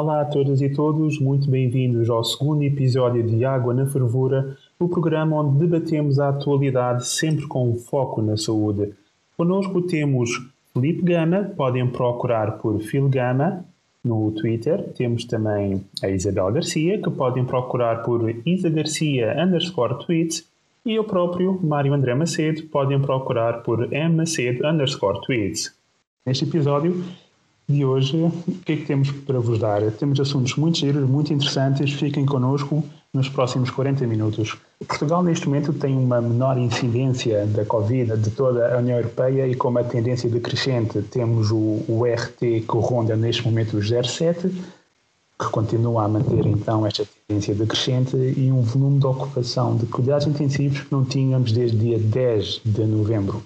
Olá a todas e todos, muito bem-vindos ao segundo episódio de Água na Fervura, o programa onde debatemos a atualidade sempre com foco na saúde. Conosco temos Felipe Gama, podem procurar por Phil Gama no Twitter. Temos também a Isabel Garcia, que podem procurar por Isa Garcia underscore tweets. E eu próprio, Mário André Macedo, podem procurar por M Macedo underscore tweets. Neste episódio de hoje, o que é que temos para vos dar? Temos assuntos muito giros, muito interessantes. Fiquem connosco nos próximos 40 minutos. Portugal, neste momento, tem uma menor incidência da Covid de toda a União Europeia e com uma tendência decrescente. Temos o, o RT que ronda neste momento os 0,7, que continua a manter então esta tendência decrescente e um volume de ocupação de cuidados intensivos que não tínhamos desde dia 10 de novembro.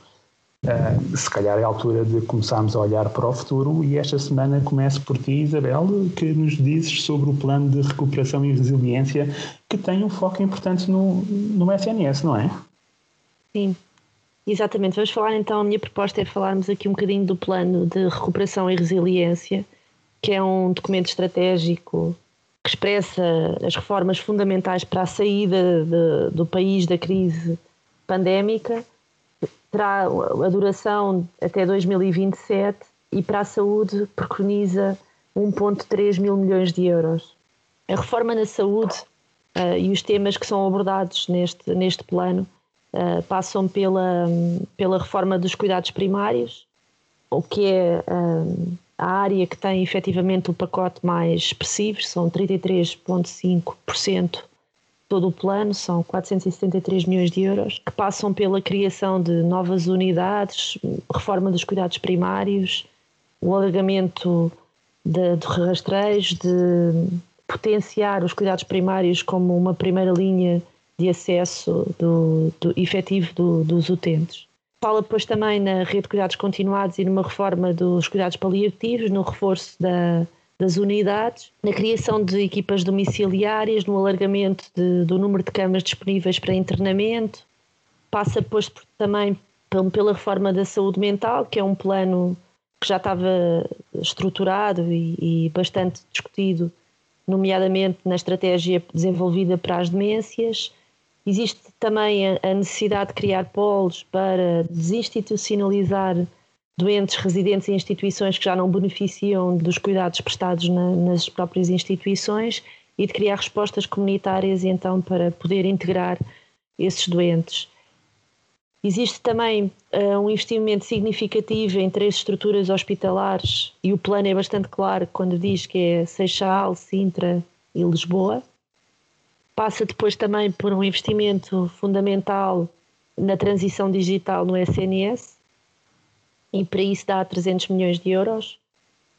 Uh, se calhar é a altura de começarmos a olhar para o futuro e esta semana começo por ti, Isabel, que nos dizes sobre o plano de recuperação e resiliência que tem um foco importante no, no SNS, não é? Sim, exatamente. Vamos falar então, a minha proposta é falarmos aqui um bocadinho do plano de recuperação e resiliência, que é um documento estratégico que expressa as reformas fundamentais para a saída de, do país da crise pandémica terá a duração até 2027 e para a saúde preconiza 1,3 mil milhões de euros. A reforma na saúde uh, e os temas que são abordados neste, neste plano uh, passam pela, pela reforma dos cuidados primários, o que é uh, a área que tem efetivamente o pacote mais expressivo, são 33,5% todo o plano, são 473 milhões de euros, que passam pela criação de novas unidades, reforma dos cuidados primários, o alargamento de, de rastreios, de potenciar os cuidados primários como uma primeira linha de acesso do, do efetivo do, dos utentes. Fala depois também na rede de cuidados continuados e numa reforma dos cuidados paliativos, no reforço da das unidades, na criação de equipas domiciliárias, no alargamento de, do número de camas disponíveis para internamento. Passa depois também pela reforma da saúde mental, que é um plano que já estava estruturado e, e bastante discutido, nomeadamente na estratégia desenvolvida para as demências. Existe também a necessidade de criar polos para desinstitucionalizar doentes residentes em instituições que já não beneficiam dos cuidados prestados na, nas próprias instituições e de criar respostas comunitárias então para poder integrar esses doentes. Existe também uh, um investimento significativo em três estruturas hospitalares e o plano é bastante claro quando diz que é Seixal, Sintra e Lisboa. Passa depois também por um investimento fundamental na transição digital no SNS, e para isso dá 300 milhões de euros.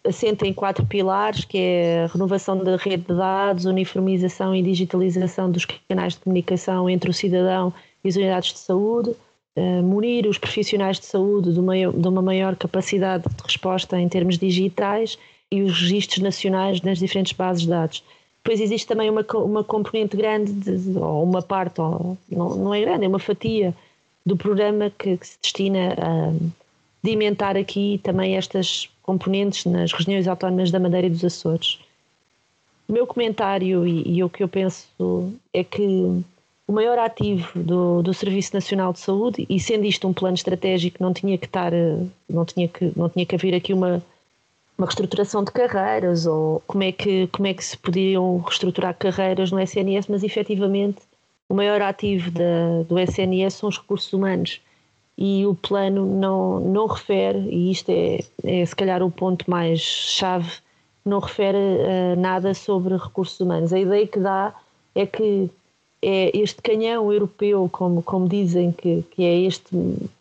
Assenta em quatro pilares, que é renovação da rede de dados, uniformização e digitalização dos canais de comunicação entre o cidadão e as unidades de saúde, uh, munir os profissionais de saúde de uma maior capacidade de resposta em termos digitais e os registros nacionais nas diferentes bases de dados. Depois existe também uma, uma componente grande, de, ou uma parte, ou, não, não é grande, é uma fatia do programa que, que se destina a dimentar aqui também estas componentes nas regiões autónomas da Madeira e dos Açores. O meu comentário e, e o que eu penso é que o maior ativo do, do Serviço Nacional de Saúde, e sendo isto um plano estratégico, não tinha que estar, não tinha que, não tinha que haver aqui uma, uma reestruturação de carreiras ou como é que, como é que se podiam reestruturar carreiras no SNS, mas efetivamente o maior ativo da, do SNS são os recursos humanos e o plano não, não refere, e isto é, é se calhar o ponto mais chave, não refere uh, nada sobre recursos humanos. A ideia que dá é que é este canhão europeu, como, como dizem, que, que é este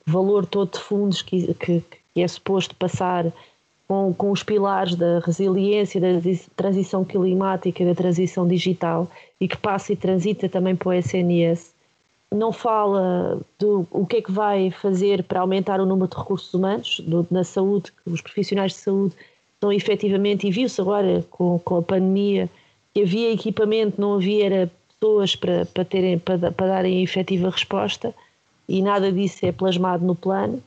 valor todo de fundos que, que, que é suposto passar com, com os pilares da resiliência, da transição climática da transição digital e que passa e transita também para o SNS não fala do o que é que vai fazer para aumentar o número de recursos humanos do, na saúde, que os profissionais de saúde estão efetivamente, e viu-se agora com, com a pandemia, que havia equipamento, não havia pessoas para, para, terem, para, para darem efetiva resposta, e nada disso é plasmado no plano.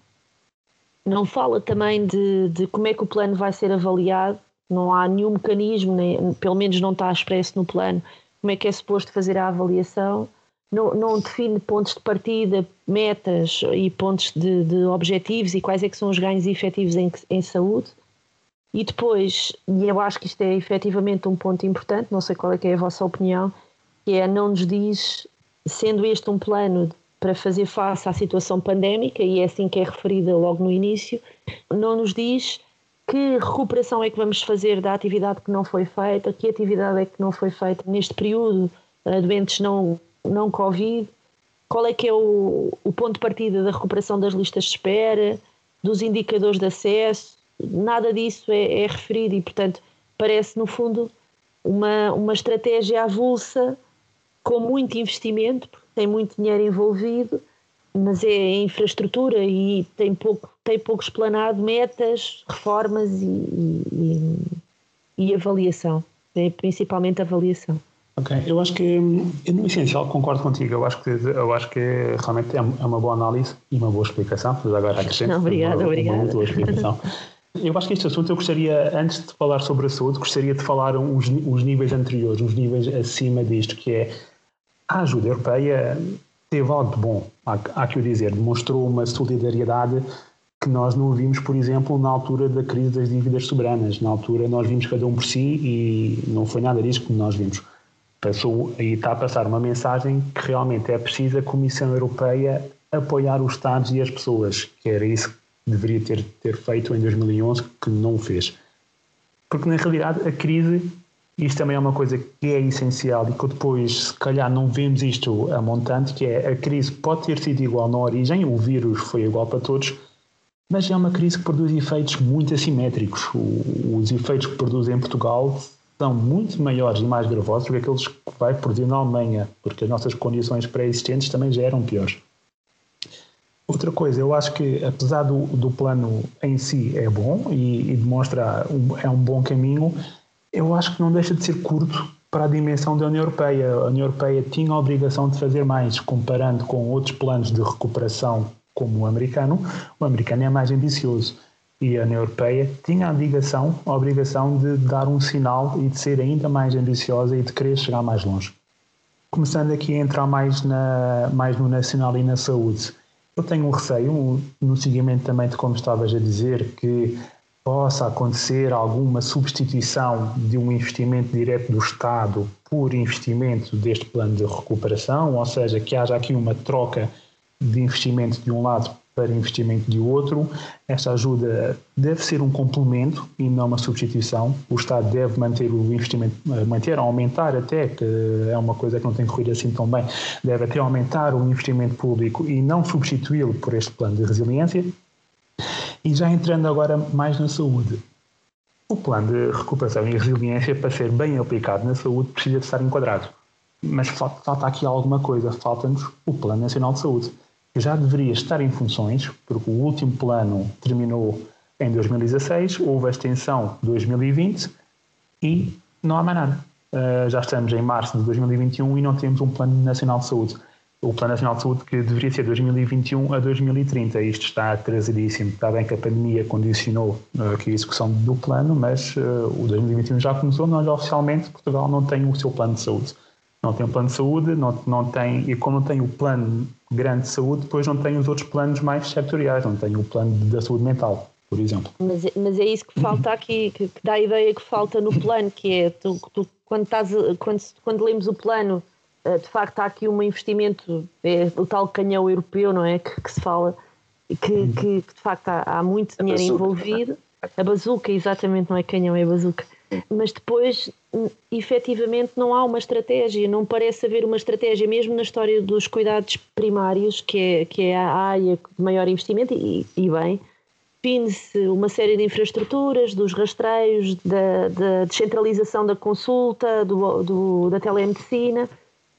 Não fala também de, de como é que o plano vai ser avaliado, não há nenhum mecanismo, nem, pelo menos não está expresso no plano, como é que é suposto fazer a avaliação, não, não define pontos de partida, metas e pontos de, de, objetivos e quais é que são os ganhos efetivos em, em saúde. E depois, e eu acho que isto é efetivamente um ponto importante, não sei qual é que é a vossa opinião, que é não nos diz, sendo este um plano para fazer face à situação pandémica, e é assim que é referida logo no início, não nos diz que recuperação é que vamos fazer da atividade que não foi feita, que atividade é que não foi feita neste período, doentes não, não Covid, qual é que é o, o ponto de partida da recuperação das listas de espera, dos indicadores de acesso, nada disso é, é referido e, portanto, parece no fundo uma, uma estratégia avulsa com muito investimento, porque tem muito dinheiro envolvido, mas é infraestrutura e tem pouco, tem pouco explanado metas, reformas e, e, e avaliação, é principalmente avaliação. Ok, eu acho que no essencial concordo contigo. Eu acho que eu acho que realmente é, é uma boa análise e uma boa explicação. Mas agora acrescento. Não, obrigada, uma, obrigada. Uma boa explicação. Eu acho que este assunto eu gostaria, antes de falar sobre a saúde, gostaria de falar os, os níveis anteriores, os níveis acima disto, que é a ajuda europeia teve algo de bom, há, há que o dizer, demonstrou uma solidariedade que nós não vimos, por exemplo, na altura da crise das dívidas soberanas. Na altura nós vimos cada um por si e não foi nada disso que nós vimos. Passou, aí está a passar uma mensagem que realmente é preciso a Comissão Europeia apoiar os Estados e as pessoas, que era isso que deveria ter, ter feito em 2011, que não fez. Porque na realidade a crise isto também é uma coisa que é essencial e que depois, se calhar, não vemos isto a montante, que é a crise pode ter sido igual na origem, o vírus foi igual para todos, mas é uma crise que produz efeitos muito assimétricos. os efeitos que produz em Portugal são muito maiores e mais gravosos do que aqueles que vai produzir na Alemanha, porque as nossas condições pré-existentes também já eram piores. Outra coisa, eu acho que apesar do, do plano em si é bom e, e demonstra um, é um bom caminho, eu acho que não deixa de ser curto para a dimensão da União Europeia. A União Europeia tinha a obrigação de fazer mais, comparando com outros planos de recuperação como o americano. O americano é mais ambicioso e a União Europeia tinha a obrigação, a obrigação de dar um sinal e de ser ainda mais ambiciosa e de querer chegar mais longe. Começando aqui a entrar mais, na, mais no nacional e na saúde. Eu tenho um receio, no seguimento também de como estavas a dizer, que possa acontecer alguma substituição de um investimento direto do Estado por investimento deste plano de recuperação, ou seja, que haja aqui uma troca de investimento de um lado para investimento de outro. Esta ajuda deve ser um complemento e não uma substituição. O Estado deve manter o investimento, eh, manter, aumentar até, que é uma coisa que não tem corrido assim tão bem, deve até aumentar o investimento público e não substituí-lo por este plano de resiliência. E já entrando agora mais na saúde. O plano de recuperação e resiliência, para ser bem aplicado na saúde, precisa de estar enquadrado. Mas falta, aqui alguma coisa, falta-nos o Plano Nacional de Saúde, já deveria estar em funções, porque o último plano terminou em 2016, houve a extensão de 2020 e não há mais nada. Uh, já estamos em março de 2021 e não temos um Plano Nacional de Saúde o Plano Nacional de Saúde que deveria ser 2021 a 2030. Isto está atrasadíssimo. Está bem que a pandemia condicionou uh, a execução do plano, mas uh, o 2021 já começou, nós oficialmente Portugal não tem o seu plano de saúde. Não tem um plano de saúde, não, não tem, e como não tem o plano grande de saúde, depois não tem os outros planos mais sectoriais, não tem o plano da saúde mental, por exemplo. Mas, mas é isso que falta aqui, que, que, dá a ideia que falta no plano, que é tu, tu quando, estás, quando, quando lemos o plano eh, de facto há aqui um investimento, é o tal canhão europeu, não é? Que, que se fala, que, uhum. que, de facto há, há muito dinheiro envolvido. A bazuca, exatamente, não é canhão, é bazuca. Mas depois, efetivamente, não há uma estratégia, não parece haver uma estratégia, mesmo na história dos cuidados primários, que é, que é a área de maior investimento, e, e bem, define-se uma série de infraestruturas, dos rastreios, da, da descentralização da consulta, do, do da telemedicina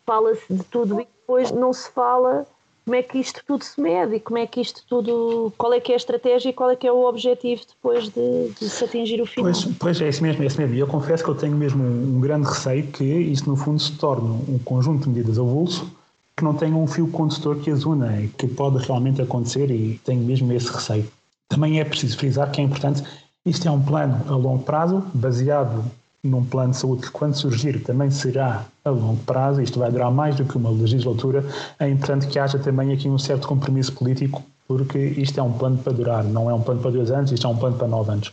fala-se de tudo e depois não se fala como é que isto tudo se mede, como é que isto tudo, qual é que é a estratégia e qual é que é o objetivo depois de, de se atingir o final. Pois, pois é isso mesmo, é isso mesmo. E eu confesso que eu tenho mesmo um, um, grande receio que isto no fundo se torne um conjunto de medidas avulso que não tenha um fio condutor que as una e que pode realmente acontecer e tenho mesmo esse receio. Também é preciso frisar que é importante Isto é um plano a longo prazo, baseado num plano de saúde que, quando surgir, também será a longo prazo. Isto vai durar mais do que uma legislatura. É importante que haja também aqui um certo compromisso político, porque isto é um plano para durar, não é um plano para dois anos, isto é um plano para nove anos.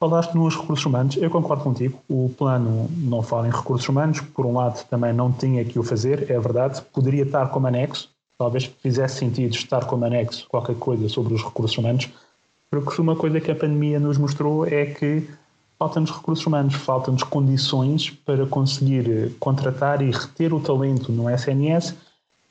Falaste nos recursos humanos, eu concordo contigo. O plano não fala em recursos humanos, por um lado também não tinha que o fazer, é verdade. Poderia estar como anexo, talvez fizesse sentido estar como anexo qualquer coisa sobre os recursos humanos, porque uma coisa que a pandemia nos mostrou é que faltam-nos recursos humanos, faltam-nos condições para conseguir eh, contratar e reter o talento no SNS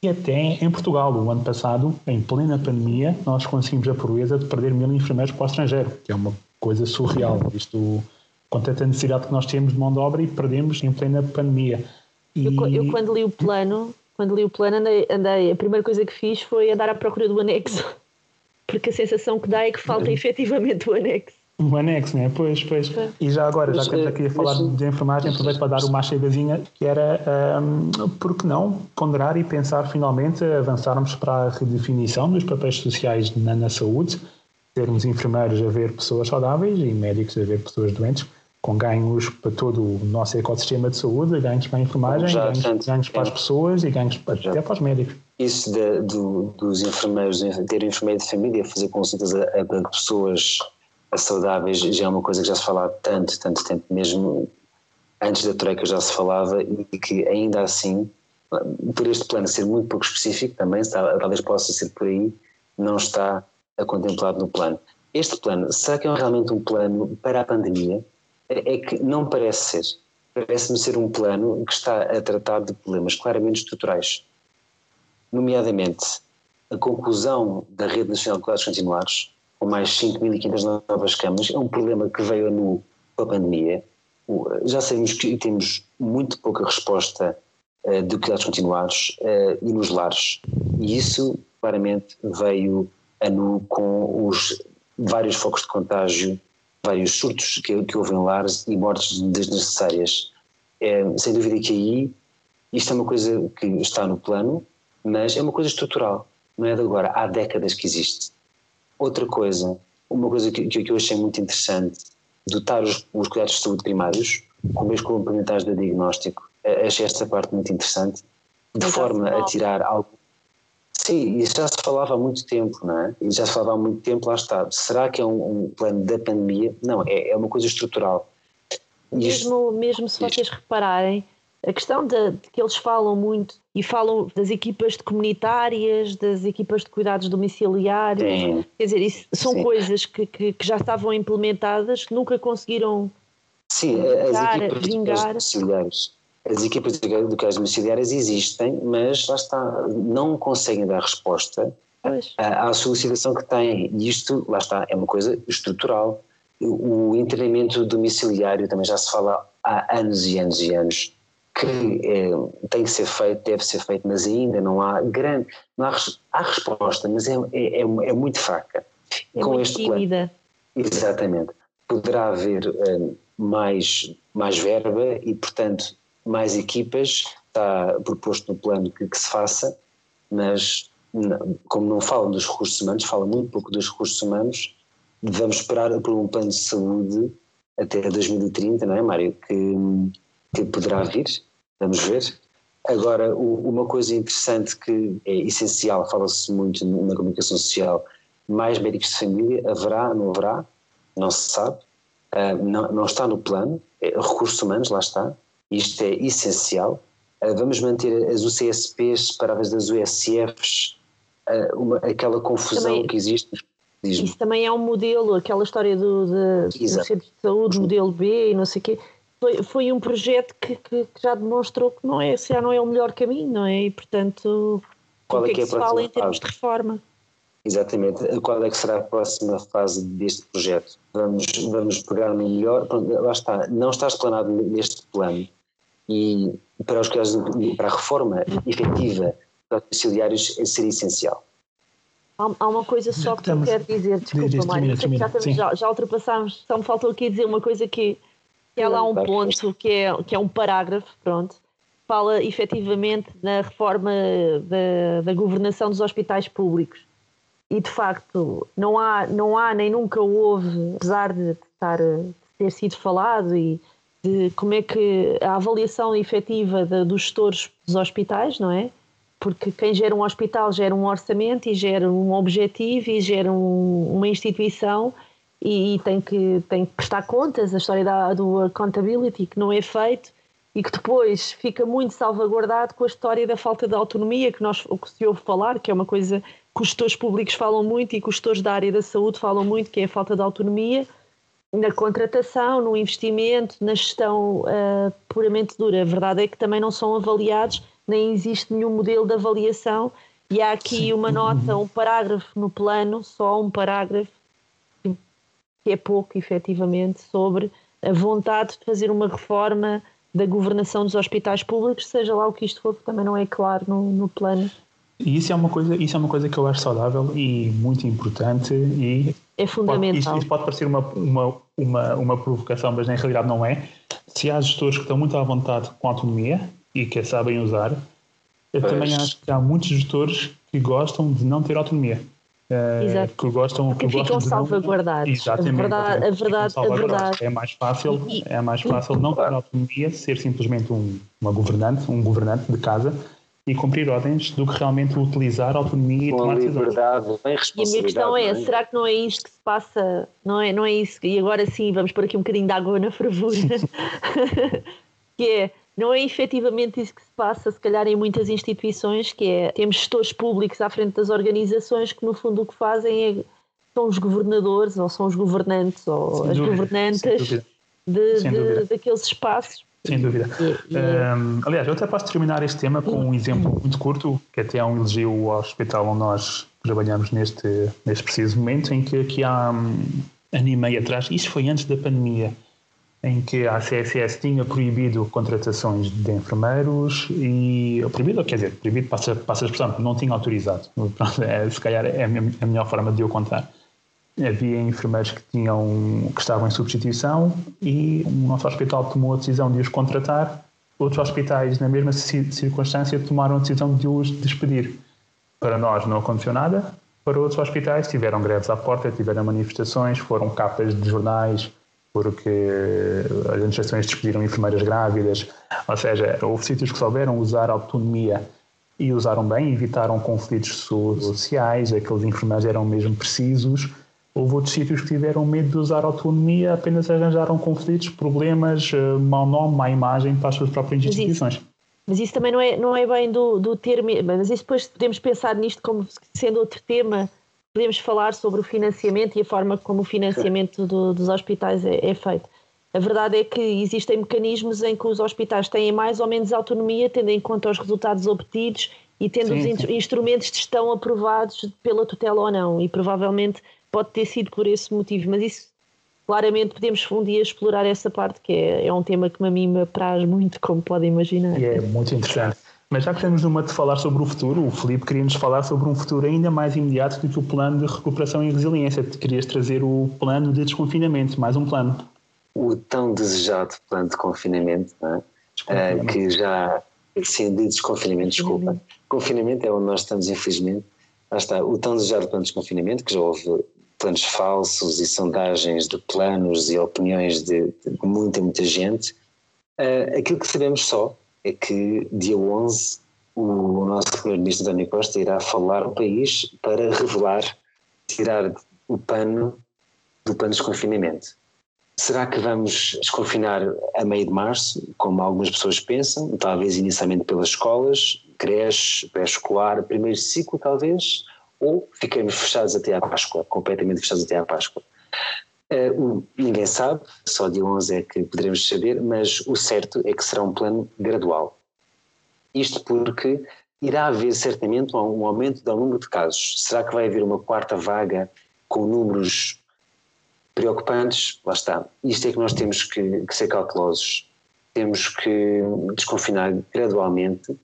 e até em Portugal. O ano passado, em plena pandemia, nós conseguimos a proeza de perder mil enfermeiros para o estrangeiro, que é uma coisa surreal. Isto, com tanta necessidade que nós temos de mão de obra e perdemos em plena pandemia. E... Eu, eu, quando li o plano, quando li o plano, andei, andei, a primeira coisa que fiz foi andar à procura do anexo, porque a sensação que dá é que falta efetivamente o anexo. O anexo, né? Pois, pois. E já agora, já que estamos aqui a falar de enfermagem, aproveito para dar uma chegazinha, que era, um, por que não ponderar e pensar finalmente avançarmos para a redefinição dos papéis sociais na, na saúde, termos enfermeiros a ver pessoas saudáveis e médicos a ver pessoas doentes, com ganhos para todo o nosso ecossistema de saúde, ganhos para a enfermagem, já, ganhos, ganhos, para as pessoas e ganhos para, até para os médicos. Isso de, do, dos enfermeiros, ter enfermeiro de família, fazer consultas a, a pessoas saudáveis já é uma coisa que já se fala há tanto, tanto tempo, mesmo antes da Troika já se falava e que ainda assim, por este plano ser muito pouco específico também, talvez possa ser por aí, não está contemplado no plano. Este plano, será que é realmente um plano para a pandemia? É, é que não parece ser. Parece-me ser um plano que está a tratar de problemas claramente estruturais, nomeadamente a conclusão da Rede Nacional de Cuidados Continuados, com mais 5.500 novas camas, é um problema que veio nu com a pandemia. Já sabemos que temos muito pouca resposta uh, de cuidados continuados uh, e nos lares. E isso, claramente, veio a nu com os vários focos de contágio, vários surtos que, que houve em lares e mortes desnecessárias. É, sem dúvida que aí isto é uma coisa que está no plano, mas é uma coisa estrutural, não é de agora, há décadas que existe. Outra coisa, uma coisa que, que eu achei muito interessante, dotar os, os cuidados de saúde primários com meios complementares de diagnóstico, achei esta parte muito interessante, de forma a tirar algo. Sim, isso já se falava há muito tempo, não é? E já se falava há muito tempo, lá está. Será que é um, um plano da pandemia? Não, é, é uma coisa estrutural. Mesmo, mesmo se vocês repararem, a questão de, de, que eles falam muito e falam das equipas de comunitárias, das equipas de cuidados domiciliários, Sim. quer dizer, isso são Sim. coisas que, que, que, já estavam implementadas, que nunca conseguiram Sim, vingar, as equipas vingar. As equipas de cuidados domiciliárias existem, mas lá está, não conseguem dar resposta à, à solicitação que têm. E isto, lá está, é uma coisa estrutural. O, o internamento domiciliário também já se fala há anos e anos e anos que é, tem que ser feito, deve ser feito, mas ainda não há grande, não há, há resposta, mas é, é, é, é muito fraca. É Com muito este tímida. Plano, exatamente. Poderá haver um, mais, mais verba e, portanto, mais equipas, está proposto no plano que, que se faça, mas como não falam dos recursos humanos, fala muito pouco dos recursos humanos, vamos esperar por um plano de saúde até 2030, não é, Mário? Que, que poderá vir Vamos ver. Agora, o, uma coisa interessante que é essencial, fala-se muito na comunicação social, mais médicos de família, haverá, não haverá, não se sabe, uh, não, não, está no plano, é, recursos humanos, lá está, isto é essencial. Uh, vamos manter as UCSPs separadas das USFs, uh, uma, aquela confusão também, que existe. Isso também é um modelo, aquela história do, de, do centro de saúde, modelo B e não sei o quê foi, foi um projeto que, que, que, já demonstrou que não é, já não é o melhor caminho, não é? E portanto, qual é que, é, que, é se fala em termos de reforma? Exatamente. Qual é que será a próxima fase deste projeto? Vamos, vamos pegar no melhor. Lá está, não está explanado neste plano e para, os casos, para a reforma efetiva dos auxiliares seria essencial. Há, uma coisa só que eu quero dizer, desculpa, Mário, já, já, já ultrapassámos, só me faltou aqui dizer uma coisa que e há lá um ponto que é, que é um parágrafo, pronto, fala efetivamente na reforma da, da governação dos hospitais públicos. E de facto, não há, não há nem nunca houve, apesar de estar, ter sido falado e de como é que a avaliação efetiva de, dos gestores dos hospitais, não é? Porque quem gera um hospital gera um orçamento e gera um objetivo e gera um, uma instituição e, e, tem, que, tem que prestar contas, a história da, do accountability que não é feito e que depois fica muito salvaguardado com a história da falta de autonomia que nós que se ouve falar, que é uma coisa que os gestores públicos falam muito e que os gestores da área da saúde falam muito, que é a falta de autonomia na contratação, no investimento, na gestão uh, puramente dura. A verdade é que também não são avaliados, nem existe nenhum modelo de avaliação. E há aqui uma nota, um parágrafo no plano, só um parágrafo, que é pouco, efetivamente, sobre a vontade de fazer uma reforma da governação dos hospitais públicos, seja lá o que isto for, também não é claro no, no plano. E isso é uma coisa, isso é uma coisa que eu acho saudável e muito importante e é fundamental. Pode, isto, isto, pode parecer uma, uma, uma, uma provocação, mas na realidade não é. Se há gestores que estão muito à vontade com autonomia e que a sabem usar, eu pois. também acho que há muitos gestores que gostam de não ter autonomia. Uh, Exato. que gostam que, que ficam salvaguardados. Exatamente. A verdade, a verdade, a verdade. É mais fácil, é mais fácil não ter autonomia, ser simplesmente um, uma governante, um governante de casa e cumprir ordens do que realmente utilizar a autonomia Com e tomar decisões. Liberdade, bem e a minha questão é, é, será que não é isto que se passa? Não é, não é isso? E agora sim, vamos pôr aqui um bocadinho de água na fervura. que é, não é efetivamente isso que se passa, se calhar, em muitas instituições, que é, temos gestores públicos à frente das organizações que, no fundo, o que fazem é, são os governadores, ou são os governantes, ou Sem as dúvida. governantas de, de, daqueles espaços sem dúvida. Um, aliás, eu até posso terminar este tema com um exemplo muito curto, que até é um elogio ao hospital onde nós trabalhamos neste, neste preciso momento, em que aqui há um, ano e meio atrás, isto foi antes da pandemia, em que a CSS tinha proibido contratações de enfermeiros e proibido, quer dizer, proibido passa, passa a expressão, não tinha autorizado. É, se calhar é a melhor forma de eu contar havia enfermeiros que, tinham, que estavam em substituição e o nosso hospital tomou a decisão de os contratar. Outros hospitais, na mesma circunstância, tomaram a decisão de os despedir. Para nós não aconteceu nada, para outros hospitais tiveram greves à porta, tiveram manifestações, foram capas de jornais porque as administrações despediram enfermeiras grávidas, ou seja, houve sítios que souberam usar a autonomia e usaram bem, evitaram conflitos sociais, aqueles enfermeiros eram mesmo precisos, Houve outros sítios que tiveram medo de usar autonomia, apenas arranjaram conflitos, problemas, eh, mau nome, má imagem para as suas próprias instituições. Mas isso, mas isso também não é, não é bem do, do termo, mas isso depois podemos pensar nisto como sendo outro tema. Podemos falar sobre o financiamento e a forma como o financiamento do, dos hospitais é, é feito. A verdade é que existem mecanismos em que os hospitais têm mais ou menos autonomia, tendo em conta os resultados obtidos e tendo sim, os sim. instrumentos de gestão aprovados pela tutela ou não. E provavelmente pode ter sido por esse motivo, mas isso claramente podemos um dia explorar essa parte, que é, é um tema que a mim me apraz muito, como podem imaginar. E é muito interessante. Mas já que estamos numa de falar sobre o futuro, o Felipe queria-nos falar sobre um futuro ainda mais imediato do que o plano de recuperação e resiliência. Querias trazer o plano de desconfinamento, mais um plano. O tão desejado plano de confinamento, é? uh, que já. Sim, de desconfinamento, desculpa. Confinamento é onde nós estamos, infelizmente. Lá está, o tão desejado plano de desconfinamento, que já houve planos falsos e sondagens de planos e opiniões de, de muita, muita gente. Uh, aquilo que sabemos só é que dia 11 o nosso primeiro-ministro António Costa irá falar ao país para revelar, tirar o pano do plano de desconfinamento. Será que vamos desconfinar a meio de março, como algumas pessoas pensam, talvez inicialmente pelas escolas, creche, pré-escolar, primeiro ciclo talvez, ou ficamos fechados até à Páscoa, completamente fechados até à Páscoa. Uh, ninguém sabe, só dia 11 é que poderemos saber, mas o certo é que será um plano gradual. Isto porque irá haver certamente um aumento do número de casos. Será que vai haver uma quarta vaga com números preocupantes? Lá está. Isto é que nós temos que, que ser cautelosos. Temos que desconfinar gradualmente,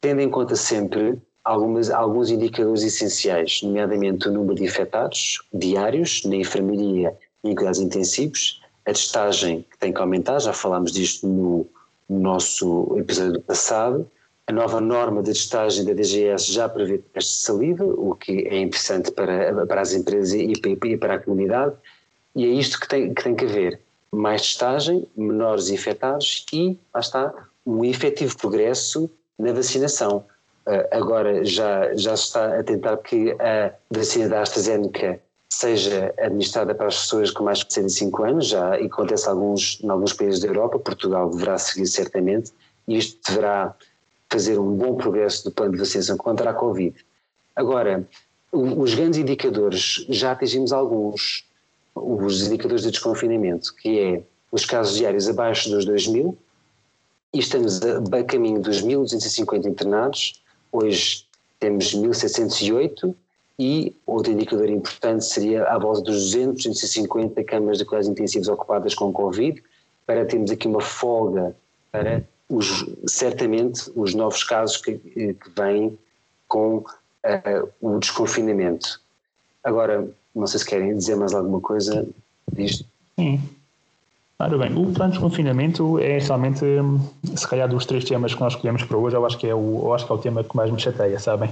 tendo em conta sempre algumas, alguns indicadores essenciais, nomeadamente o número de infectados diários na enfermaria e em cuidados intensivos, a testagem que tem que aumentar, já falámos disto no, no nosso episódio passado, a nova norma de testagem da DGS já prevê testes de saliva, o que é interessante para, para as empresas e para, e para a comunidade, E é isto que tem que, tem que haver. Mais testagem, menores infectados e, lá está, um efetivo progresso na vacinação. Uh, agora já, já se está a tentar que a vacina da AstraZeneca seja administrada para as pessoas com mais de 65 anos, já e acontece alguns, em alguns países da Europa, Portugal deverá seguir certamente, e isto deverá fazer um bom progresso do plano de vacinação contra a Covid. Agora, os grandes indicadores, já atingimos alguns, os indicadores de desconfinamento, que é os casos diários abaixo dos 2 mil, e estamos a, a caminho dos 1.250 internados, hoje temos 1.708, e outro indicador importante seria à volta dos 200, 250 camas de cuidados intensivos ocupadas com Covid, para termos aqui uma folga para os, certamente os novos casos que, que vêm com uh, o desconfinamento. Agora, não sei se querem dizer mais alguma coisa disto. Sim. Ora bem, o plano de desconfinamento é realmente, hum, se calhar, dos três temas que nós escolhemos para hoje, eu acho que é o, eu acho que é o tema que mais me chateia, sabem?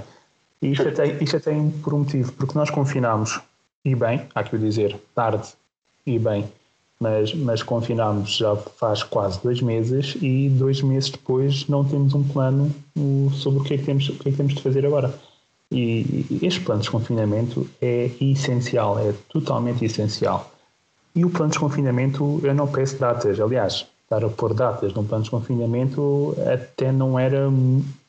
E isto até, isto até por um motivo, porque nós confinámos, e bem, há que o dizer, tarde e bem, mas, mas confinámos já faz quase dois meses e dois meses depois não temos um plano sobre o que é que temos, o que é que temos de fazer agora. E este plano de desconfinamento é essencial, é totalmente essencial. E o plano de desconfinamento, eu não peço datas, aliás, estar a pôr datas num plano de desconfinamento até não era,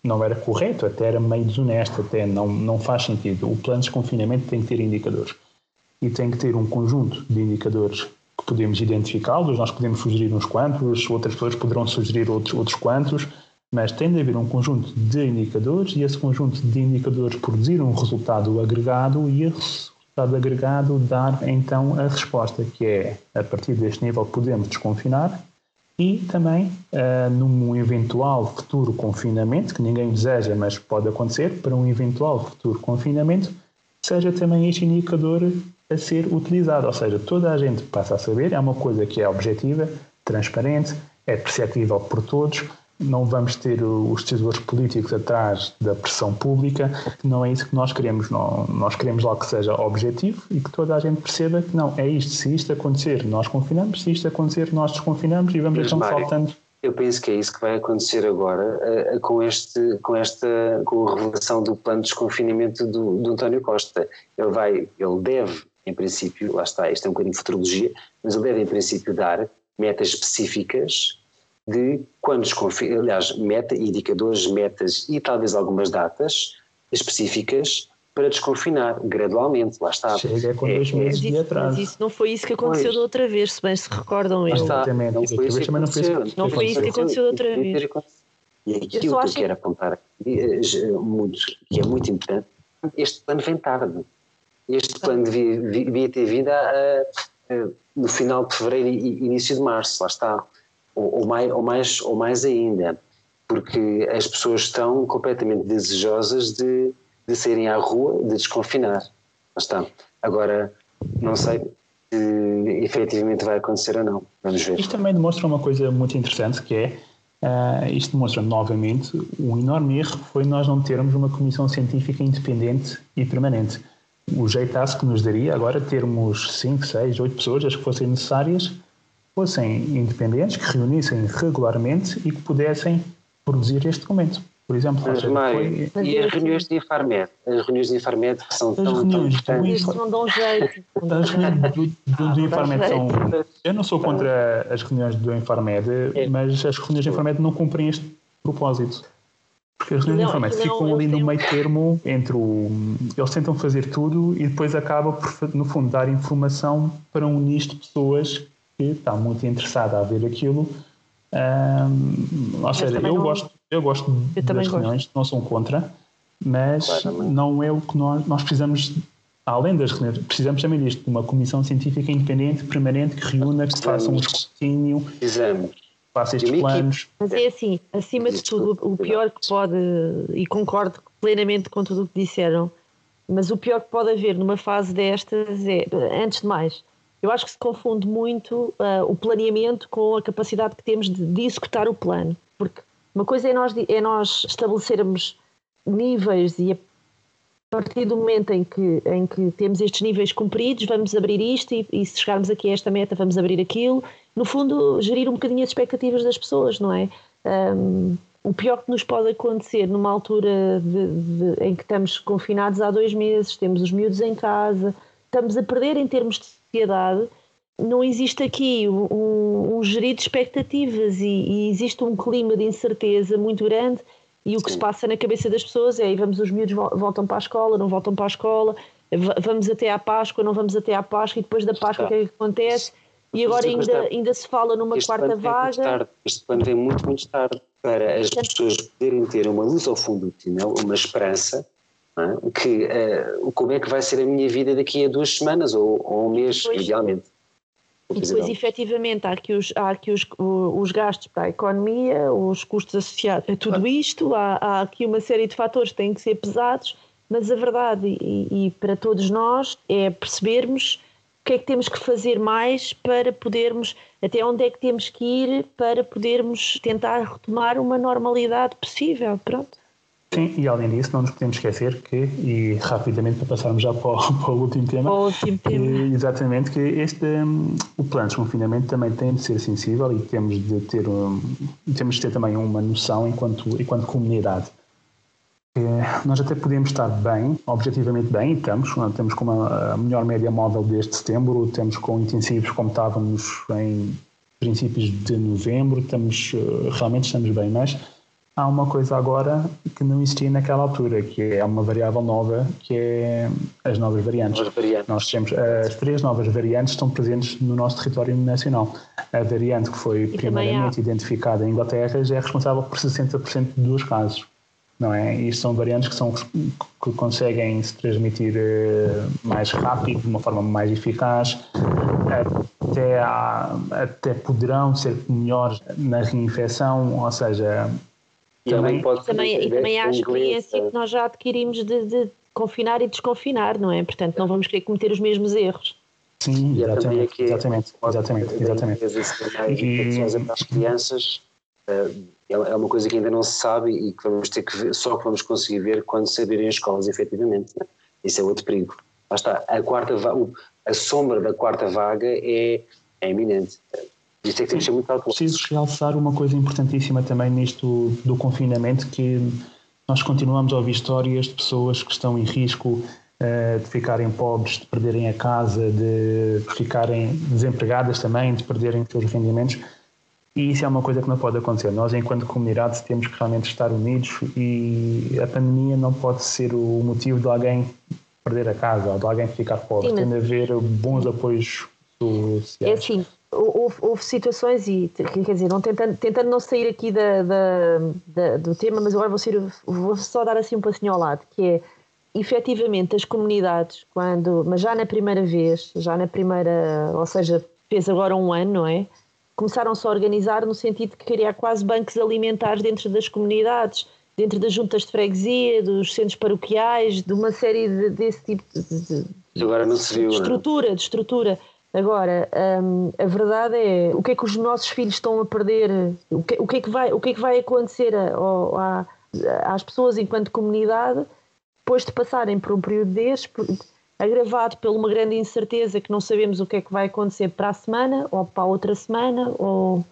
não era correto, até era meio desonesto, até não, não faz sentido. O plano de desconfinamento tem que ter indicadores. E tem que ter um conjunto de indicadores que podemos identificá-los, nós podemos sugerir uns quantos, outras pessoas poderão sugerir outros, outros quantos, mas tem de haver um conjunto de indicadores e esse conjunto de indicadores produzir um resultado agregado e esse resultado agregado dar então a resposta que é, a partir deste nível podemos desconfinar e também uh, num eventual futuro confinamento, que ninguém deseja, mas pode acontecer, para um eventual futuro confinamento, seja também este indicador a ser utilizado. Ou seja, toda a gente passa a saber, é uma coisa que é objetiva, transparente, é perceptível por todos, não vamos ter os decisores políticos atrás da pressão pública, não é isso que nós queremos. Não, nós queremos lá que seja objetivo e que toda a gente perceba que não, é isto. Se isto acontecer, nós confinamos, se isto acontecer, nós desconfinamos e vamos então faltando. Eu penso que é isso que vai acontecer agora uh, com, este, com esta com a revelação do plano de desconfinamento do, do António Costa. Ele vai, ele deve, em princípio, lá está, isto é um bocadinho de futurologia, mas ele deve, em princípio, dar metas específicas de quando desconfia, aliás, meta, indicadores, metas e talvez algumas datas específicas para desconfinar gradualmente, lá está. Chega com é, dois meses de atraso. Mas isso não foi isso que aconteceu pois. da outra vez, se bem se recordam. Lá está, não foi isso que aconteceu. Não foi isso que aconteceu da outra vez. E aquilo que eu quero apontar eh, muito, que é muito importante, este plano vem tarde. Este plano devia, devia ter vindo a, a, a, no final de fevereiro e início de março, lá está ou, ou, mais, ou, mais, ou mais ainda, porque as pessoas estão completamente desejosas de, de saírem à rua, de desconfinar. Mas está. Agora, não sei se efetivamente vai acontecer ou não. Vamos ver. Isto também demonstra uma coisa muito interessante que é. Uh, isto demonstra novamente um enorme erro que foi nós não termos uma comissão científica independente e permanente. O jeitaço que nos daria agora termos 5, 6, 8 pessoas, as que fossem necessárias, fossem independentes, que reunissem regularmente e que pudessem produzir este documento. Por exemplo, mas, Mário, foi... e as reuniões de Infarmed? As reuniões de Infarmed são as tão, reuniões tão do, não dão jeito. As reuniões do, do, do Infarmed são... Eu não sou contra as reuniões do Infarmed, é. mas as reuniões do Infarmed não cumprem este propósito. Porque as reuniões do Infarmed ficam ali no meio termo entre o... Eles tentam fazer tudo e depois acaba por, no fundo, dar informação para um nicho de pessoas que está muito interessada a ver aquilo. Um, ou seja, eu não, gosto, eu gosto eu das reuniões, gosto. não sou contra, mas claro, não é o que nós, nós precisamos, além das reuniões, precisamos também disto, de uma comissão científica independente, permanente, que reúna, que faça um escrutínio, faça estes planos. Mas é assim, acima de tudo, o pior que pode, e concordo plenamente com tudo o que disseram, mas o pior que pode haver numa fase destas é, antes de mais, eu acho que se confunde muito uh, o planeamento com a capacidade que temos de, de, executar o plano. Porque uma coisa é nós, é nós estabelecermos níveis e partir do momento em que, em que temos estes níveis cumpridos, vamos abrir isto e, e se chegarmos aqui a esta meta, vamos abrir aquilo. No fundo, gerir um bocadinho as expectativas das pessoas, não é? Um, o pior que nos pode acontecer numa altura de, de, em que estamos confinados há dois meses, temos os miúdos em casa, estamos a perder em termos de sociedade. Não existe aqui um, um gerir de expectativas e, e, existe um clima de incerteza muito grande. E o que Sim. se passa na cabeça das pessoas é: vamos, os miúdos voltam para a escola, não voltam para a escola, vamos até à Páscoa, não vamos até à Páscoa, e depois da Páscoa o que é que acontece? E agora ainda, ainda se fala numa este quarta vaga. Tarde, este plano vem muito, muito tarde para as pessoas poderem ter uma luz ao fundo do túnel, uma esperança, é? que uh, como é que vai ser a minha vida daqui a duas semanas ou, ou um mês, depois, idealmente. E depois, efetivamente, há aqui, os, há aqui os, os gastos para a economia, os custos associados a tudo isto, há, há aqui uma série de fatores que têm que ser pesados, mas a verdade, e, e para todos nós, é percebermos o que é que temos que fazer mais para podermos, até onde é que temos que ir para podermos tentar retomar uma normalidade possível, pronto. Sim, e além disso, não nos podemos esquecer que, e rapidamente para passarmos já para o, para o último tema, o último tema. Que, exatamente, que este, um, o plano de confinamento também tem de ser sensível e temos de ter, um, temos de ter também uma noção enquanto, enquanto comunidade nós até podemos estar bem, objetivamente bem, e estamos, temos com a melhor média móvel desde setembro, temos com intensivos como estávamos em princípios de novembro, estamos, eh, realmente estamos bem, mas há uma coisa agora que não existia naquela altura, que é uma variável nova, que é as novas variantes. Novas variantes. Nós temos as três novas variantes estão presentes no nosso território nacional. A variante que foi e primeiramente identificada em Inglaterra já é responsável por 60% dos casos não é? E são variantes que, são, que conseguem se transmitir eh, mais rápido, de uma forma mais eficaz, até, há, até poderão ser melhores na reinfecção, ou seja... E também, pode também, e também há a experiência que nós já adquirimos de, de, confinar e desconfinar, não é? Portanto, não vamos querer cometer os mesmos erros. Sim, exatamente, exatamente, exatamente, exatamente. E as crianças eh, é, é uma coisa que ainda não se sabe e que vamos ter que ver, só que vamos conseguir ver quando se abrirem as escolas, efetivamente. Né? Isso é outro perigo. Lá está, a, quarta a sombra da quarta vaga é, é iminente. Isso é que temos ser muito cautelosos. Preciso realçar uma coisa importantíssima também nisto do confinamento, que nós continuamos a ouvir histórias de pessoas que estão em risco uh, de ficarem pobres, de perderem a casa, de ficarem desempregadas também, de perderem os seus rendimentos e isso é uma coisa que não pode acontecer. Nós, enquanto comunidade, temos que realmente estar unidos e a pandemia não pode ser o motivo de alguém perder a casa ou de alguém ficar pobre. Sim, Tem de haver bons apoios sociais. É assim, houve, houve, situações e, quer dizer, não tentando, tentando não sair aqui da, da, da, do tema, mas agora vou, ser, vou só dar assim um passinho ao lado, que é efetivamente as comunidades, quando, mas já na primeira vez, já na primeira, ou seja, fez agora um ano, não é? começaram-se a organizar no sentido de criar quase bancos alimentares dentro das comunidades, dentro das juntas de freguesia, dos centros paroquiais, de uma série de, desse tipo de, de, Agora não se viu, de estrutura, não? de estrutura. Agora, hum, a verdade é o que é que os nossos filhos estão a perder, o que, o que, é, que, vai, o que é que vai acontecer a, a, às pessoas enquanto comunidade depois de passarem por um período destes, agravado por uma grande incerteza que não sabemos o que é que vai acontecer para a semana ou para a outra semana ou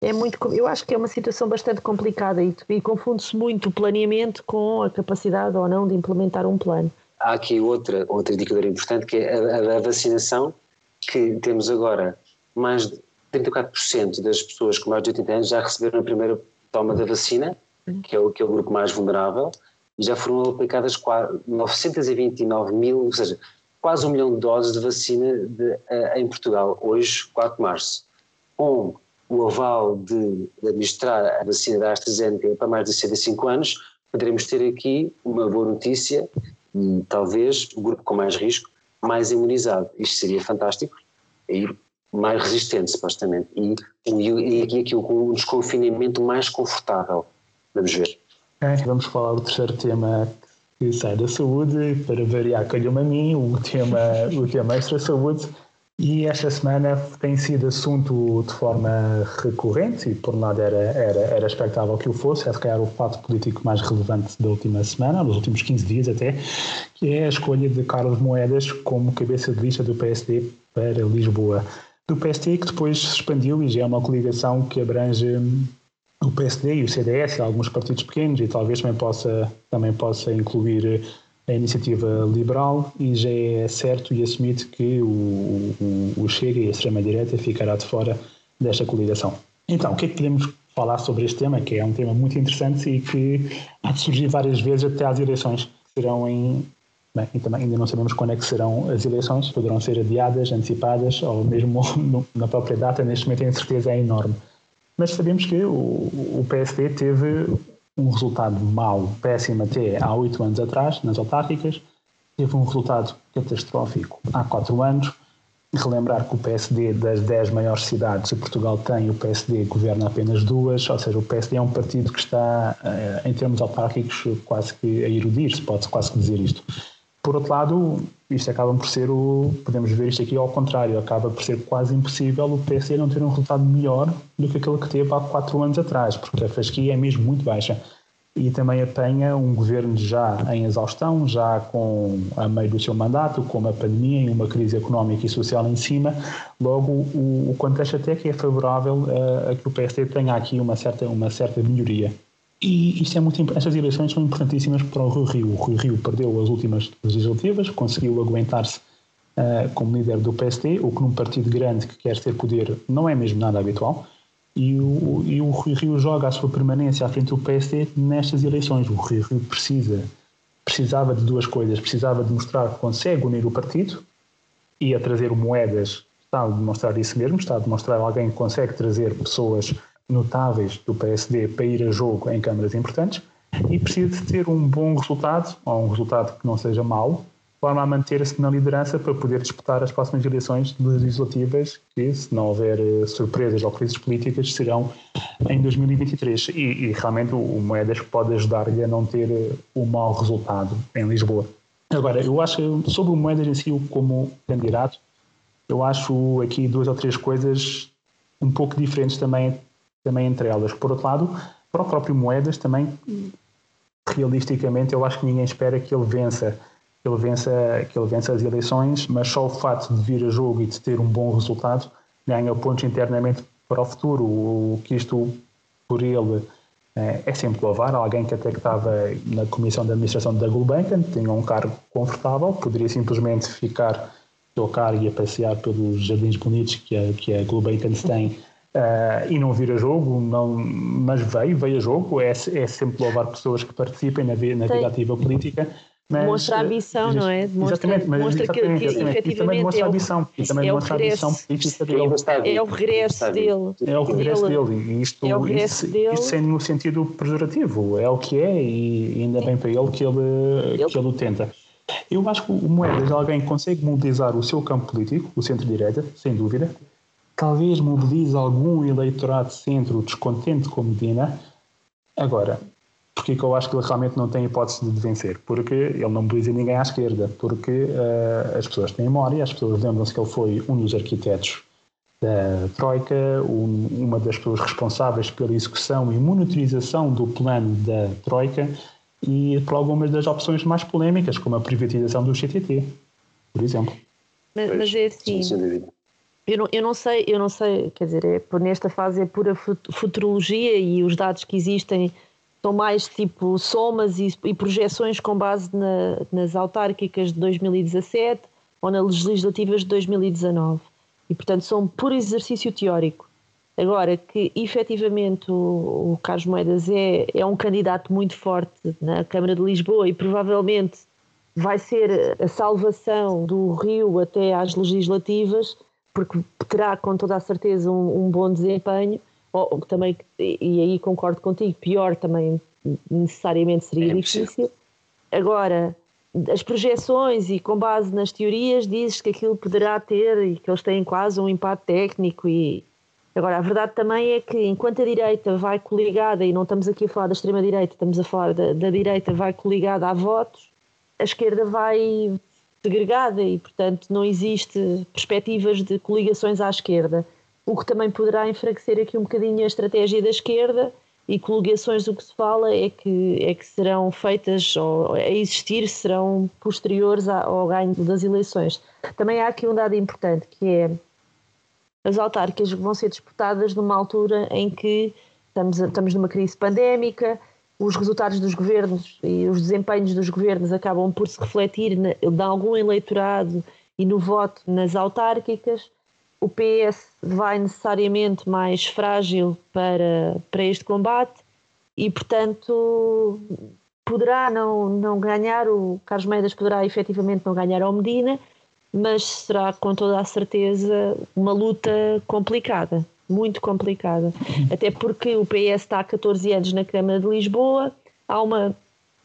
é muito eu acho que é uma situação bastante complicada e, e confunde-se muito o planeamento com a capacidade ou não de implementar um plano há aqui outra outro indicador importante que é a, a vacinação que temos agora mais de 34% das pessoas com mais de 80 anos já receberam a primeira toma da vacina que é o, que é o grupo mais vulnerável e já foram aplicadas 929 mil, ou seja, quase um milhão de doses de vacina de, uh, em Portugal, hoje, 4 de março. Com o aval de, de administrar a vacina da AstraZeneca para mais de 65 anos, poderemos ter aqui uma boa notícia talvez o grupo com mais risco mais imunizado. Isto seria fantástico e mais resistente, supostamente. E, e, e aqui, aqui um desconfinamento mais confortável. Vamos ver. Vamos falar do terceiro tema que sai da saúde, para variar calhou-me a mim, o tema, o tema extra saúde, E esta semana tem sido assunto de forma recorrente, e por um lado era, era, era expectável que o fosse, é se calhar o fato político mais relevante da última semana, dos últimos 15 dias até, que é a escolha de Carlos Moedas como cabeça de lista do PSD para Lisboa. Do PSD que depois se expandiu e já é uma coligação que abrange o PSD e o CDS, alguns partidos pequenos e talvez também possa, também possa incluir a iniciativa liberal e já é certo e assumido que o, o, o Chega e a extrema-direita ficará de fora desta coligação. Então, o que é que podemos falar sobre este tema, que é um tema muito interessante e que há de surgir várias vezes até às eleições, que serão em. Bem, também ainda não sabemos quando é que serão as eleições, poderão ser adiadas, antecipadas ou mesmo na própria data, neste momento a incerteza é enorme. Mas sabemos que o, o PSD teve um resultado mau, péssimo até há oito anos atrás, nas autárquicas, teve um resultado catastrófico há quatro anos. Relembrar que o PSD, das dez maiores cidades que Portugal tem, o PSD governa apenas duas, ou seja, o PSD é um partido que está, eh, em termos autárquicos, quase que a erudir-se, pode-se quase que dizer isto. Por outro lado, isto acaba por ser o. Podemos ver isto aqui ao contrário, acaba por ser quase impossível o PSD não ter um resultado melhor do que aquele que teve há quatro anos atrás, porque a fasquia é mesmo muito baixa. E também apanha um governo já em exaustão, já com a meio do seu mandato, com uma pandemia e uma crise económica e social em cima. Logo, o, o contexto até que é favorável a, a que o PSD tenha aqui uma certa, uma certa melhoria. E isto é muito estas eleições são importantíssimas para o Rui Rio. O Rui Rio perdeu as últimas legislativas, conseguiu aguentar-se uh, como líder do PST, o que num partido grande que quer ter poder não é mesmo nada habitual. E o, e o Rui Rio joga a sua permanência à frente do PST nestas eleições. O Rui Rio precisa, precisava de duas coisas. Precisava de mostrar que consegue unir o partido e a trazer moedas. Está a demonstrar isso mesmo, está a demonstrar alguém que consegue trazer pessoas notáveis do PSD para ir a jogo em câmaras importantes e precisa de ter um bom resultado, ou um resultado que não seja mau, de forma a manter-se na liderança para poder disputar as próximas eleições legislativas, que, se não houver eh, surpresas ou crises políticas, serão em 2023. E, e realmente o, Moedas pode ajudar-lhe a não ter um mau resultado em Lisboa. Agora, eu acho sobre o Moedas em si como candidato, eu acho aqui duas ou três coisas um pouco diferentes também também entre elas. Por outro lado, para o próprio Moedas também, realisticamente, eu acho que ninguém espera que ele vença que ele vença, que ele vença as eleições, mas só o fato de vir a jogo e de ter um bom resultado ganha pontos internamente para o futuro. O que isto, por ele, é, é sempre louvar. Alguém que até que estava na comissão de administração da Gulbenkian, tinha um cargo confortável, poderia simplesmente ficar do cargo e a passear pelos jardins bonitos que a, que a Gulbenkian tem Uh, e não vir a jogo, não, mas veio, veio a jogo. É, é sempre louvar pessoas que participem na, na vida ativa política. Mas, demonstra a ambição, não é? Demonstra, exatamente, mas demonstra exatamente, que, que efetivamente e também demonstra a ambição. E também é demonstra a ambição política dele. É o regresso dele. É o regresso dele. E isto, é o regresso isto, dele. isto sem nenhum sentido pejorativo. É o que é e ainda bem para ele que ele, ele. que ele o tenta. Eu acho que o Moedas é alguém que consegue mobilizar o seu campo político, o centro-direita, sem dúvida, talvez mobilize algum eleitorado de centro descontente com Medina. Agora, porque que eu acho que ele realmente não tem hipótese de vencer? Porque ele não mobiliza ninguém à esquerda, porque uh, as pessoas têm memória, as pessoas lembram-se que ele foi um dos arquitetos da Troika, um, uma das pessoas responsáveis pela execução e monitorização do plano da Troika e por algumas das opções mais polémicas, como a privatização do CTT, por exemplo. Mas, mas é assim, eu não, eu não sei, eu não sei, quer dizer, é, nesta fase é pura futurologia e os dados que existem são mais tipo somas e, e projeções com base na, nas autárquicas de 2017 ou nas legislativas de 2019. E, portanto, são puro exercício teórico. Agora, que efetivamente o, o Carlos Moedas é, é um candidato muito forte na Câmara de Lisboa e provavelmente vai ser a salvação do Rio até às legislativas, porque terá com toda a certeza um, um bom desempenho, ou, também, e aí concordo contigo, pior também necessariamente seria é difícil. Agora, as projeções e com base nas teorias dizes que aquilo poderá ter e que eles têm quase um impacto técnico e agora a verdade também é que enquanto a direita vai coligada e não estamos aqui a falar da extrema direita estamos a falar da, da direita vai coligada a votos a esquerda vai segregada e, portanto, não existe perspectivas de coligações à esquerda, o que também poderá enfraquecer aqui um bocadinho a estratégia da esquerda e coligações do que se fala é que, é que serão feitas ou a existir serão posteriores ao ganho das eleições. Também há aqui um dado importante que é as autárquicas vão ser disputadas numa altura em que estamos, estamos numa crise pandémica, os resultados dos governos e os desempenhos dos governos acabam por se refletir de algum eleitorado e no voto nas autárquicas. O PS vai necessariamente mais frágil para, para este combate e, portanto, poderá não, não ganhar, o Carlos Meidas poderá efetivamente não ganhar ao Medina, mas será com toda a certeza uma luta complicada muito complicada. Até porque o PS está há 14 anos na Câmara de Lisboa, há, uma,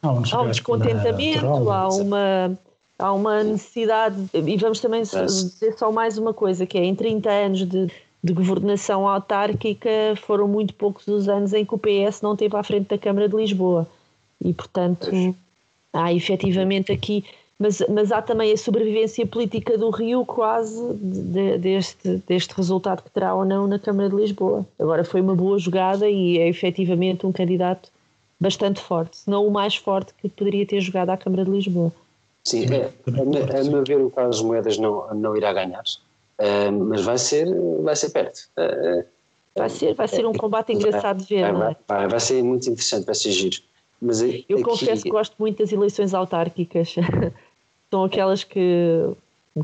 há, um, há um descontentamento, há uma, há uma necessidade, e vamos também dizer só mais uma coisa, que é em 30 anos de, de governação autárquica foram muito poucos os anos em que o PS não esteve à frente da Câmara de Lisboa. E, portanto, há efetivamente aqui mas, mas há também a sobrevivência política do Rio quase de, deste, deste resultado que terá ou não na Câmara de Lisboa. Agora foi uma boa jogada e é efetivamente um candidato bastante forte, se não o mais forte que poderia ter jogado à Câmara de Lisboa. Sim, é, a, a meu ver o Carlos Moedas não, não irá ganhar, uh, mas vai ser, vai ser perto. Uh, vai, ser, vai ser um combate engraçado de ver, vai, não é? Vai, vai ser muito interessante, vai ser giro. Mas eu aqui... confesso que gosto muito das eleições autárquicas. são aquelas que,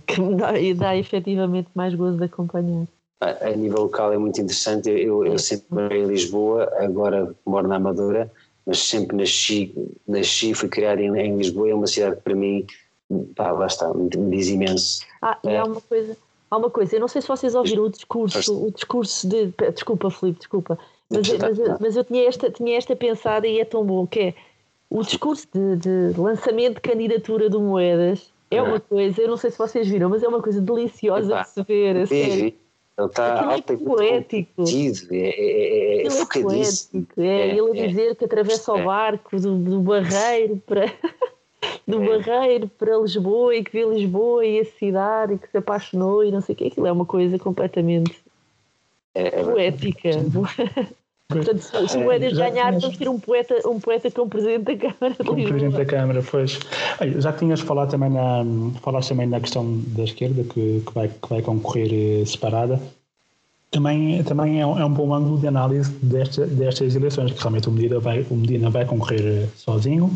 que me dá, dá efetivamente mais gozo de acompanhar. A, a nível local é muito interessante. Eu, eu sempre morei em Lisboa, agora moro na Amadora, mas sempre nasci, nasci fui criado em, em Lisboa. É uma cidade que para mim, pá, lá está, me diz imenso. Ah, e é. há uma coisa. Há uma coisa, eu não sei se vocês ouviram o discurso, o discurso de. Desculpa, Filipe, desculpa. Mas, mas, mas eu tinha esta, tinha esta pensada e é tão bom que é o discurso de, de, lançamento de candidatura do Moedas é uma coisa, eu não sei se vocês viram, mas é uma coisa deliciosa de se ver. A sério. Ele está é poético. É, é, é, é, é poético. É, é, ele a dizer que atravessa o barco do, do Barreiro para. do Barreiro para Lisboa e que vê Lisboa e a cidade e que se apaixonou e não sei o que. Aquilo é uma coisa completamente poética. Portanto, se o Moedas é, ganhar, tinhas... vamos ter um poeta, um poeta com presidente da Câmara Com presidente da Câmara, pois. Já tinhas falado também na, falaste também na questão da esquerda, que, que, vai, que vai concorrer eh, separada. Também, também é, um, é um bom ângulo de análise desta, destas eleições, que realmente o Medina vai, o Medina vai concorrer eh, sozinho,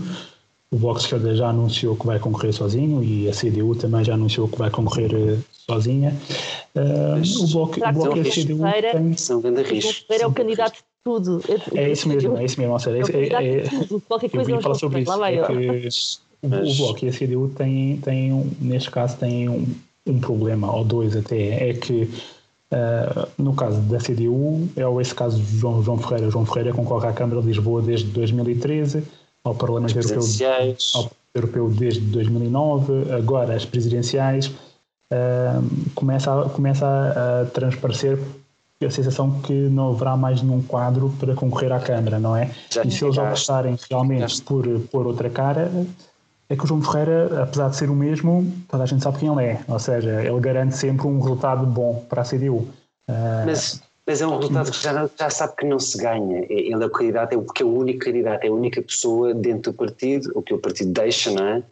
o Bloco de Esquerda já anunciou que vai concorrer sozinho e a CDU também já anunciou que vai concorrer eh, sozinha. Uh, o Bloco, o bloco e a CDU têm... São risco. É o candidato tudo. É isso mesmo, é isso mesmo. Ou seja, é, é, é, tudo, qualquer coisa eu vim falar sobre isso. É que o, o Bloco e a CDU têm, têm um, neste caso, têm um, um problema, ou dois até, é que Uh, no caso da CDU, é esse caso de João, João Ferreira. João Ferreira concorre à Câmara de Lisboa desde 2013, ao Parlamento Europeu, ao Europeu desde 2009, agora as presidenciais. Uh, começa, a, começa a, a transparecer a sensação que não haverá mais nenhum quadro para concorrer à Câmara, não é? Já e se eles optarem realmente por pôr outra cara, é que o João Ferreira, apesar de ser o mesmo, toda a gente sabe quem ele é. Ou seja, ele garante sempre um resultado bom para a CDU. Ah, mas, mas é um resultado que já, já sabe que não se ganha. Ele é o candidato, é porque é o único candidato, é a única pessoa dentro do partido, o que o partido deixa, não é?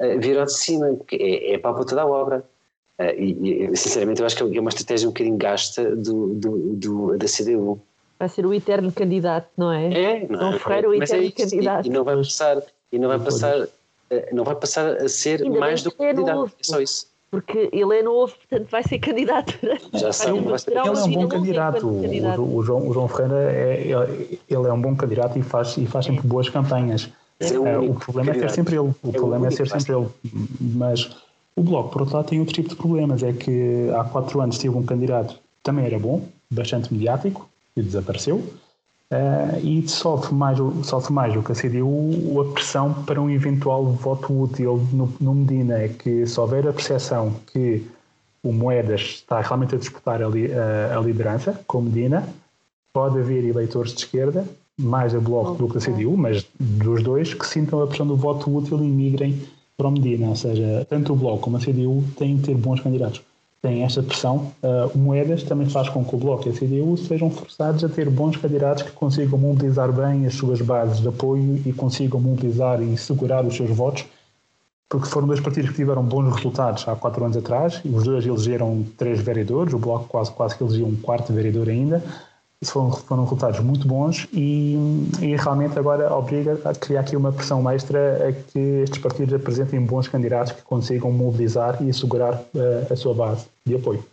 Uh, vir ao de cima, é, é para toda a obra. Uh, e, e, sinceramente eu acho que é uma estratégia um bocadinho gasta do, do, do, da CDU. Vai ser o eterno candidato, não é? É, não João é? Ferreira, o é eterno é candidato. E, e, não vai passar, e não vai passar, eh, não vai passar a ser Ainda mais do que é candidato. Novo, é só isso. Porque ele é novo, portanto vai ser candidato. Já sabe, vai ser. Ele é um bom candidato. O, o, João, o João Ferreira é, ele é um bom candidato e faz, e faz sempre boas campanhas. É o, uh, o problema é ser sempre ele. O problema é ser sempre ele. Mas o Bloco, por outro lado, tem outro tipo de problemas. É que há quatro anos tive um candidato que também era bom, bastante mediático, e desapareceu. Uh, e sofre mais, sofre mais do que a CDU a pressão para um eventual voto útil no, no Medina. É que se houver a percepção que o Moedas está realmente a disputar a, li, a, a liderança com Medina, pode haver eleitores de esquerda, mais a Bloco do que da CDU, mas dos dois, que sintam a pressão do voto útil e migrem para o Medina, ou seja, tanto o Bloco como a CDU têm que ter bons candidatos. Tem esta pressão. Uh, Moedas também faz com que o Bloco e a CDU sejam forçados a ter bons candidatos que consigam mobilizar bem as suas bases de apoio e consigam mobilizar e segurar os seus votos, porque foram dois partidos que tiveram bons resultados há quatro anos atrás, e os dois elegeram três vereadores, o Bloco quase, quase que elegeu um quarto vereador ainda, foram, foram resultados muito bons e, e, realmente agora obriga a criar aqui uma pressão extra a que estes partidos apresentem bons candidatos que consigam mobilizar e assegurar uh, a sua base de apoio.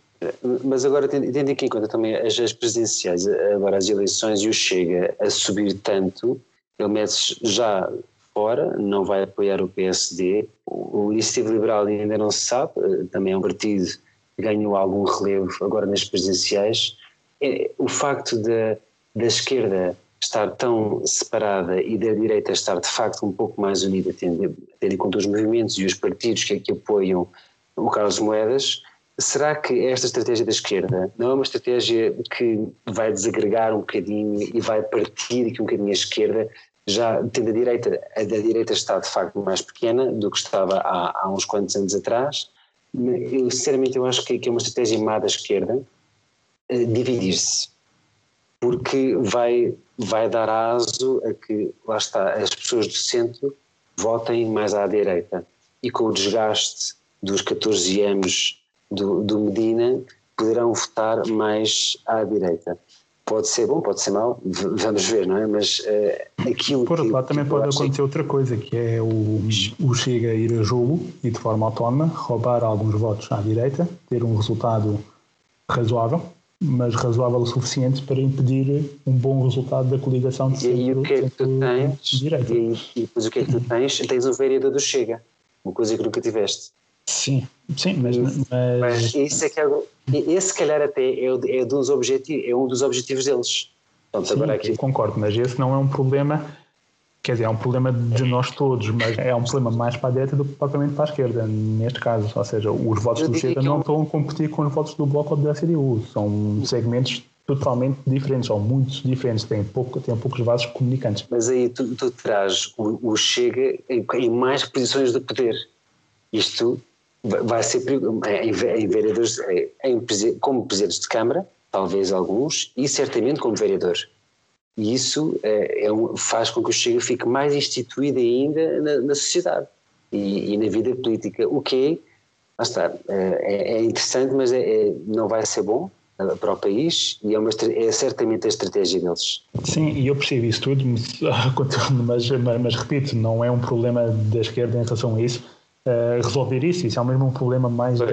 Mas agora, tendo aqui em conta também as, as presidenciais, agora as eleições e o Chega a subir tanto, ele mete já fora, não vai apoiar o PSD. O, o Iniciativa Liberal ainda não se sabe, eh, também é um partido que ganhou algum relevo agora nas presidenciais é, o facto de, da esquerda estar tão separada e da direita estar de facto um pouco mais unida, tendo, tendo em conta os movimentos e os partidos que, que apoiam o Carlos Moedas, será que esta estratégia da esquerda não é uma estratégia que vai desagregar um bocadinho e vai partir aqui um bocadinho a esquerda, já tendo a direita, a da direita está de facto mais pequena do que estava há, há uns quantos anos atrás, eu sinceramente eu acho que, que é uma estratégia má da esquerda, dividir-se, porque vai, vai dar aso a que, lá está, as pessoas do centro votem mais à direita. E com o desgaste dos 14 anos do, do Medina, poderão votar mais à direita. Pode ser bom, pode ser mau, vamos ver, não é? Mas uh, aquilo. Por outro lado, também pode acontecer que... outra coisa, que é o, o Chega a ir a jogo e de forma autónoma roubar alguns votos à direita, ter um resultado razoável mas razoável o suficiente para impedir um bom resultado da coligação de centro, E o que é que tu tens? E, e depois o que é que tu tens? Tens o vereador do Chega, uma coisa que nunca tiveste. Sim, sim, mas, mas, mas isso é que é, esse, calhar, até é, é, dos objetivos, é um dos objetivos deles. Portanto, sim, agora aqui... concordo, mas esse não é um problema Quer dizer, é um problema de nós todos, mas é um problema mais para a direita do que propriamente para a esquerda, neste caso. Ou seja, os votos do Chega não é um... estão a competir com os votos do Bloco ou da CDU. São segmentos totalmente diferentes, ou muito diferentes, têm, pouco, têm poucos vasos comunicantes. Mas aí tu, tu traz o, o Chega em, em, mais posições de poder. Isto vai ser em, em vereadores, em, como presidentes de Câmara, talvez alguns, e certamente como vereador. E isso é, é um, faz com que o Chega fique mais instituído ainda na, na sociedade e, e, na vida política, o que é, está, é interessante, mas é, é, não vai ser bom eh, para o país e é, uma, é certamente a estratégia deles. Sim, e eu percebo isso tudo, mas, mas, mas repito, não é um problema da esquerda em relação a isso uh, resolver isso. Isso é mesmo um problema mais. Uh,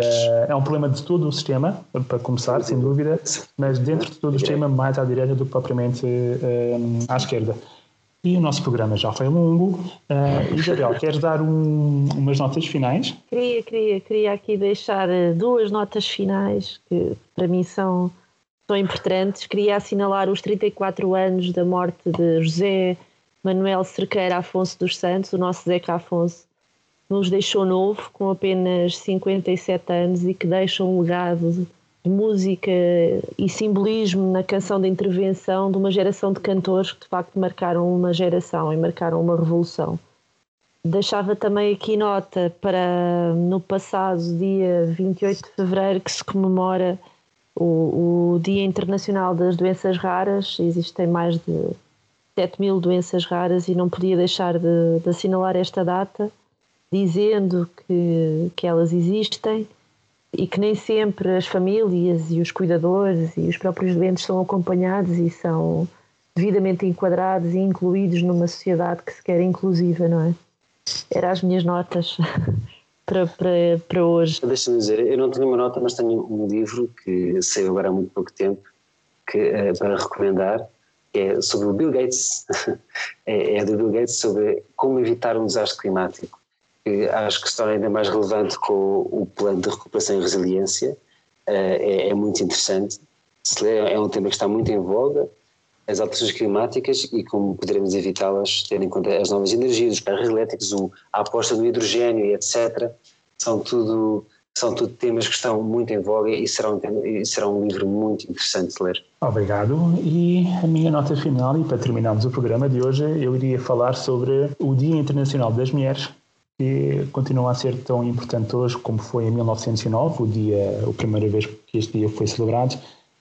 é um problema de todo o sistema, para começar, sem dúvida, mas dentro de todo o sistema, mais à direita do que propriamente uh, à esquerda. E o nosso programa já foi longo. Uh, Isabel, queres dar um, umas notas finais? Queria, queria, queria aqui deixar duas notas finais que para mim são, são importantes. Queria assinalar os 34 anos da morte de José Manuel Cerqueira Afonso dos Santos, o nosso Zeca Afonso, nos deixou novo, com apenas 57 anos, e que deixa um legado de música e simbolismo na canção de intervenção de uma geração de cantores que de facto marcaram uma geração e marcaram uma revolução. Deixava também aqui nota para no passado dia 28 de fevereiro que se comemora o, o Dia Internacional das Doenças Raras. Existem mais de 7 mil doenças raras e não podia deixar de, de assinalar esta data dizendo que, que elas existem e que nem sempre as famílias e os cuidadores e os próprios doentes são acompanhados e são devidamente enquadrados e incluídos numa sociedade que se quer inclusiva, não é? Eram as minhas notas para, para, para hoje. Deixa-me dizer, eu não tenho uma nota, mas tenho um livro que saiu agora há muito pouco tempo que, é para recomendar, que é sobre o Bill Gates. é, é do Bill Gates sobre como evitar um desastre climático que acho que se torna ainda mais relevante com o plano de recuperação e resiliência, eh, é, é muito interessante. É um tema que está muito em voga, as alterações climáticas e como poderemos evitá-las, tendo em conta as novas energias, os carros elétricos, a aposta no hidrogênio e etc. São tudo, são tudo temas que estão muito em voga e será um, e será um livro muito interessante de ler. Obrigado. E a minha nota final, e para terminarmos o programa de hoje, eu iria falar sobre o Dia Internacional das Mulheres, que continua a ser tão importante hoje como foi em 1909, o dia, a primeira vez que este dia foi celebrado.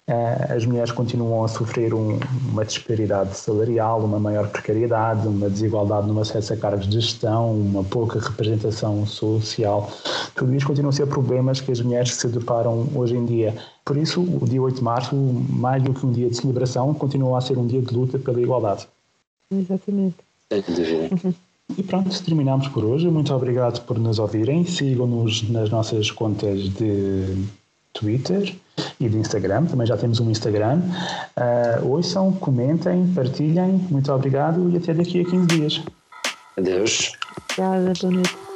Uh, as mulheres continuam a sofrer um, uma disparidade salarial, uma maior precariedade, uma desigualdade no acesso a cargos de gestão, uma pouca representação social. Tudo isso continua a ser problemas que as mulheres se deparam hoje em dia. Por isso, o dia 8 de março, mais do que um dia de celebração, continua a ser um dia de luta pela igualdade. Exatamente. E pronto, terminamos por hoje. Muito obrigado por nos ouvirem. Sigam-nos nas nossas contas de Twitter e de Instagram. Também já temos um Instagram. Uh, ouçam, comentem, partilhem. Muito obrigado e até daqui a 15 dias. Adeus. Obrigada, boa noite.